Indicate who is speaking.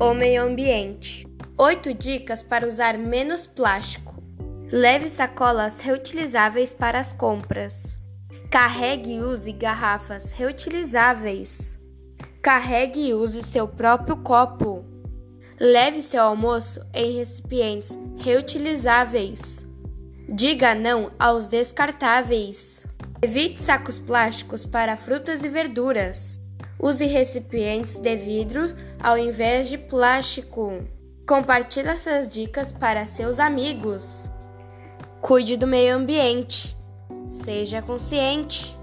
Speaker 1: o meio ambiente. 8 dicas para usar menos plástico. Leve sacolas reutilizáveis para as compras. Carregue e use garrafas reutilizáveis. Carregue e use seu próprio copo. Leve seu almoço em recipientes reutilizáveis. Diga não aos descartáveis. Evite sacos plásticos para frutas e verduras. Use recipientes de vidro ao invés de plástico. Compartilhe essas dicas para seus amigos. Cuide do meio ambiente. Seja consciente.